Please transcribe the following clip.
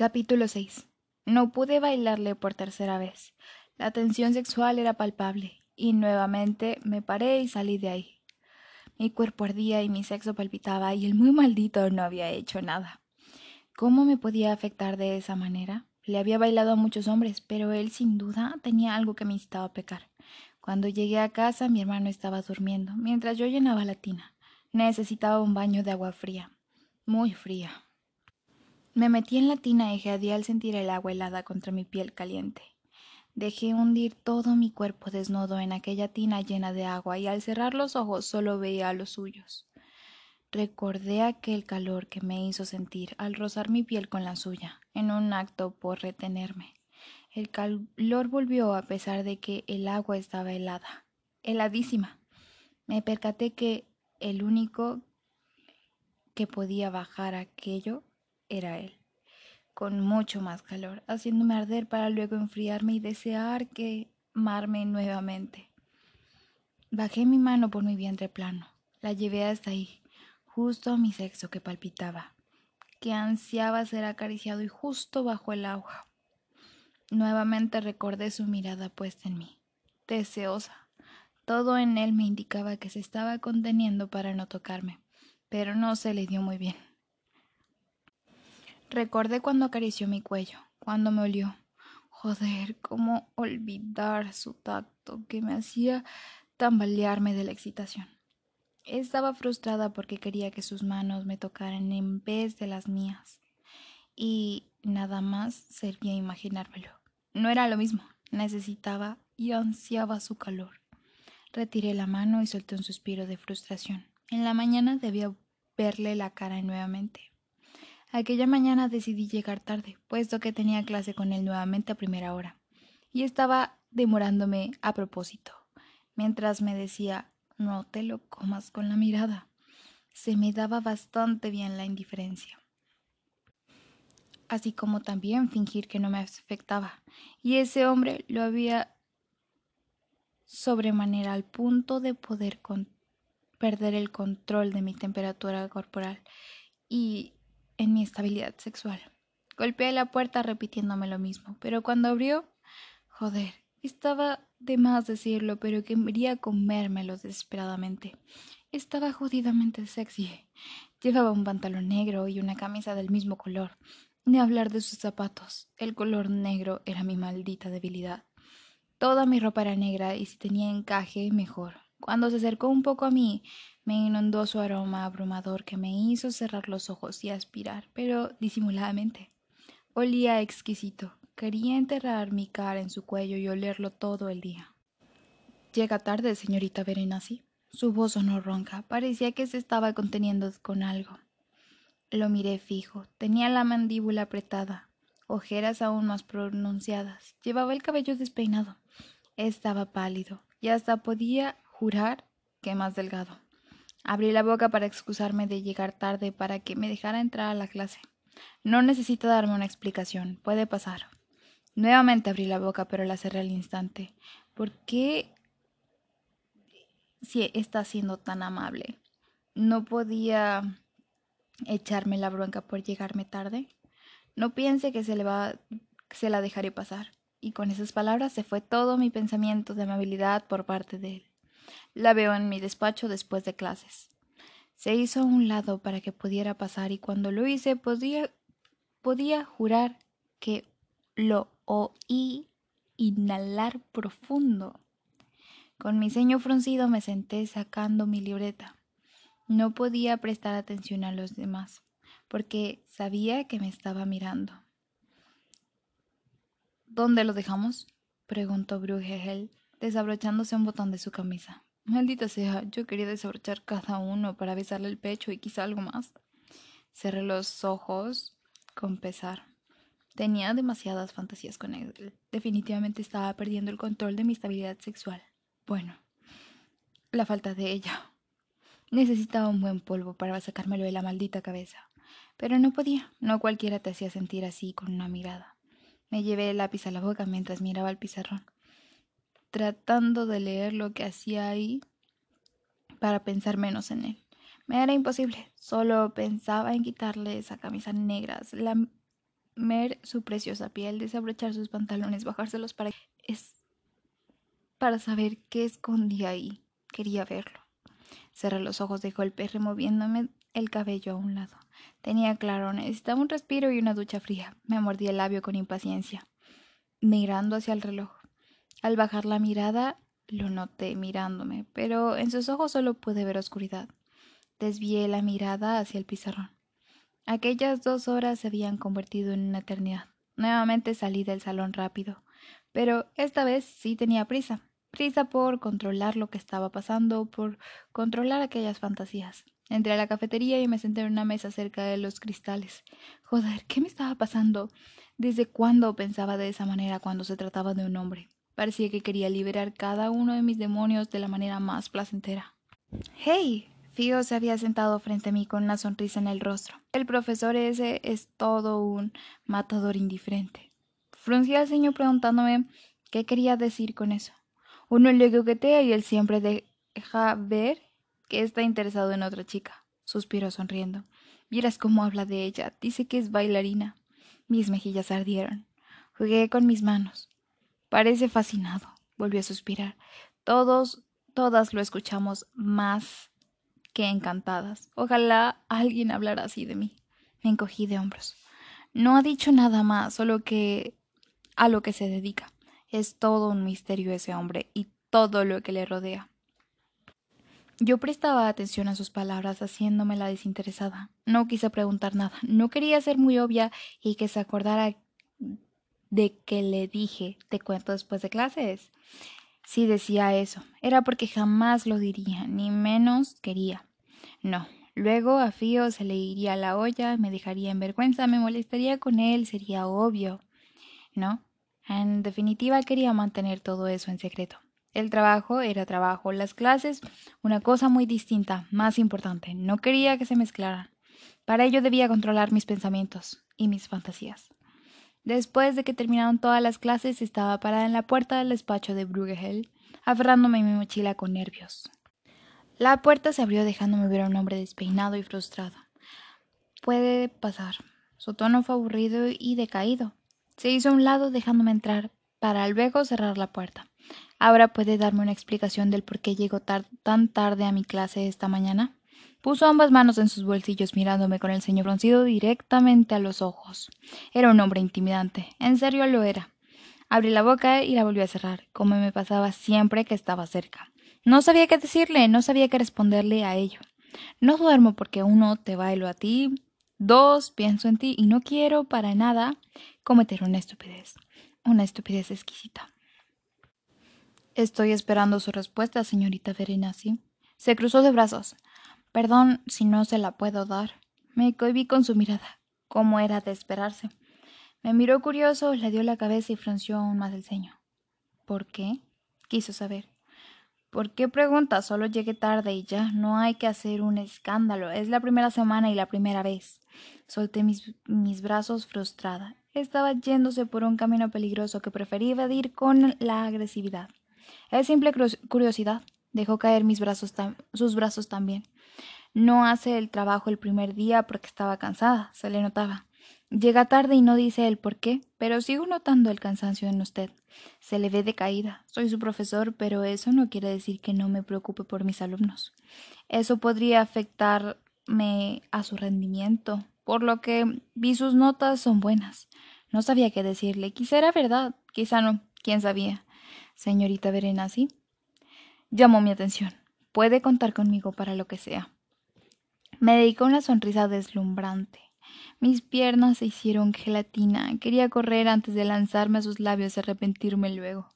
Capítulo 6. No pude bailarle por tercera vez. La tensión sexual era palpable, y nuevamente me paré y salí de ahí. Mi cuerpo ardía y mi sexo palpitaba, y el muy maldito no había hecho nada. ¿Cómo me podía afectar de esa manera? Le había bailado a muchos hombres, pero él sin duda tenía algo que me incitaba a pecar. Cuando llegué a casa mi hermano estaba durmiendo, mientras yo llenaba la tina. Necesitaba un baño de agua fría, muy fría. Me metí en la tina y jadeé al sentir el agua helada contra mi piel caliente. Dejé hundir todo mi cuerpo desnudo en aquella tina llena de agua y al cerrar los ojos solo veía los suyos. Recordé aquel calor que me hizo sentir al rozar mi piel con la suya, en un acto por retenerme. El calor volvió a pesar de que el agua estaba helada, heladísima. Me percaté que el único que podía bajar aquello era él, con mucho más calor, haciéndome arder para luego enfriarme y desear quemarme nuevamente. Bajé mi mano por mi vientre plano, la llevé hasta ahí, justo a mi sexo que palpitaba, que ansiaba ser acariciado y justo bajo el agua. Nuevamente recordé su mirada puesta en mí, deseosa. Todo en él me indicaba que se estaba conteniendo para no tocarme, pero no se le dio muy bien. Recordé cuando acarició mi cuello, cuando me olió. Joder, cómo olvidar su tacto que me hacía tambalearme de la excitación. Estaba frustrada porque quería que sus manos me tocaran en vez de las mías. Y nada más servía imaginármelo. No era lo mismo. Necesitaba y ansiaba su calor. Retiré la mano y solté un suspiro de frustración. En la mañana debía verle la cara nuevamente. Aquella mañana decidí llegar tarde, puesto que tenía clase con él nuevamente a primera hora, y estaba demorándome a propósito, mientras me decía no te lo comas con la mirada. Se me daba bastante bien la indiferencia. Así como también fingir que no me afectaba. Y ese hombre lo había sobremanera al punto de poder perder el control de mi temperatura corporal y en mi estabilidad sexual. Golpeé la puerta repitiéndome lo mismo, pero cuando abrió, joder, estaba de más decirlo, pero quería comérmelo desesperadamente. Estaba jodidamente sexy. Llevaba un pantalón negro y una camisa del mismo color. Ni hablar de sus zapatos. El color negro era mi maldita debilidad. Toda mi ropa era negra y si tenía encaje, mejor. Cuando se acercó un poco a mí, me inundó su aroma abrumador que me hizo cerrar los ojos y aspirar, pero disimuladamente. Olía exquisito. Quería enterrar mi cara en su cuello y olerlo todo el día. Llega tarde, señorita Berenasi. Su voz sonó ronca. Parecía que se estaba conteniendo con algo. Lo miré fijo. Tenía la mandíbula apretada, ojeras aún más pronunciadas. Llevaba el cabello despeinado. Estaba pálido y hasta podía jurar que más delgado. Abrí la boca para excusarme de llegar tarde para que me dejara entrar a la clase. No necesita darme una explicación. Puede pasar. Nuevamente abrí la boca, pero la cerré al instante. ¿Por qué si está siendo tan amable? ¿No podía echarme la bronca por llegarme tarde? No piense que se le va se la dejaré pasar. Y con esas palabras se fue todo mi pensamiento de amabilidad por parte de él. La veo en mi despacho después de clases. Se hizo a un lado para que pudiera pasar y cuando lo hice podía, podía jurar que lo oí inhalar profundo. Con mi ceño fruncido me senté sacando mi libreta. No podía prestar atención a los demás, porque sabía que me estaba mirando. ¿Dónde lo dejamos? preguntó Bruegel, desabrochándose un botón de su camisa. Maldita sea, yo quería desabrochar cada uno para besarle el pecho y quizá algo más. Cerré los ojos con pesar. Tenía demasiadas fantasías con él. Definitivamente estaba perdiendo el control de mi estabilidad sexual. Bueno, la falta de ella. Necesitaba un buen polvo para sacármelo de la maldita cabeza. Pero no podía. No cualquiera te hacía sentir así con una mirada. Me llevé el lápiz a la boca mientras miraba el pizarrón, tratando de leer lo que hacía ahí para pensar menos en él. Me era imposible. Solo pensaba en quitarle esa camisa negra. La lamer su preciosa piel, desabrochar sus pantalones, bajárselos para... Es para saber qué escondía ahí. Quería verlo. Cerré los ojos de golpe, removiéndome el cabello a un lado. Tenía claro, necesitaba un respiro y una ducha fría. Me mordí el labio con impaciencia, mirando hacia el reloj. Al bajar la mirada, lo noté mirándome, pero en sus ojos solo pude ver oscuridad. Desvié la mirada hacia el pizarrón. Aquellas dos horas se habían convertido en una eternidad. Nuevamente salí del salón rápido, pero esta vez sí tenía prisa. Prisa por controlar lo que estaba pasando, por controlar aquellas fantasías. Entré a la cafetería y me senté en una mesa cerca de los cristales. Joder, ¿qué me estaba pasando? ¿Desde cuándo pensaba de esa manera cuando se trataba de un hombre? Parecía que quería liberar cada uno de mis demonios de la manera más placentera. ¡Hey! Fío se había sentado frente a mí con una sonrisa en el rostro. El profesor ese es todo un matador indiferente. Fruncí al ceño preguntándome qué quería decir con eso. Uno le coquetea y él siempre deja ver que está interesado en otra chica. Suspiró sonriendo. Vieras cómo habla de ella. Dice que es bailarina. Mis mejillas ardieron. Jugué con mis manos. Parece fascinado. Volvió a suspirar. Todos, todas lo escuchamos más que encantadas. Ojalá alguien hablara así de mí. Me encogí de hombros. No ha dicho nada más, solo que a lo que se dedica. Es todo un misterio ese hombre y todo lo que le rodea. Yo prestaba atención a sus palabras, haciéndome la desinteresada. No quise preguntar nada. No quería ser muy obvia y que se acordara de que le dije, te cuento después de clases. Si decía eso, era porque jamás lo diría, ni menos quería. No. Luego a Fío se le iría la olla, me dejaría en vergüenza, me molestaría con él, sería obvio. No. En definitiva quería mantener todo eso en secreto. El trabajo era trabajo, las clases una cosa muy distinta, más importante. No quería que se mezclaran. Para ello debía controlar mis pensamientos y mis fantasías. Después de que terminaron todas las clases, estaba parada en la puerta del despacho de Bruegel, aferrándome a mi mochila con nervios. La puerta se abrió dejándome ver a un hombre despeinado y frustrado. Puede pasar. Su tono fue aburrido y decaído. Se hizo a un lado dejándome entrar, para luego cerrar la puerta. Ahora puede darme una explicación del por qué llegó tan tarde a mi clase esta mañana. Puso ambas manos en sus bolsillos mirándome con el ceño fruncido directamente a los ojos. Era un hombre intimidante. En serio lo era. Abrí la boca y la volví a cerrar, como me pasaba siempre que estaba cerca. No sabía qué decirle, no sabía qué responderle a ello. No duermo porque uno te bailo a ti, dos pienso en ti y no quiero para nada cometer una estupidez, una estupidez exquisita. Estoy esperando su respuesta, señorita Verenasi. Se cruzó de brazos. Perdón si no se la puedo dar. Me cohibí con su mirada, como era de esperarse. Me miró curioso, le dio la cabeza y frunció aún más el ceño. ¿Por qué? quiso saber. ¿Por qué pregunta? Solo llegué tarde y ya. No hay que hacer un escándalo. Es la primera semana y la primera vez. Solté mis, mis brazos frustrada. Estaba yéndose por un camino peligroso que preferí evadir con la agresividad. Es simple curiosidad. Dejó caer mis brazos sus brazos también. No hace el trabajo el primer día porque estaba cansada, se le notaba. Llega tarde y no dice el por qué, pero sigo notando el cansancio en usted. Se le ve decaída. Soy su profesor, pero eso no quiere decir que no me preocupe por mis alumnos. Eso podría afectarme a su rendimiento, por lo que vi sus notas son buenas. No sabía qué decirle. Quizá era verdad, quizá no, quién sabía. Señorita Verenasi, llamó mi atención. Puede contar conmigo para lo que sea. Me dedicó una sonrisa deslumbrante. Mis piernas se hicieron gelatina. Quería correr antes de lanzarme a sus labios y arrepentirme luego.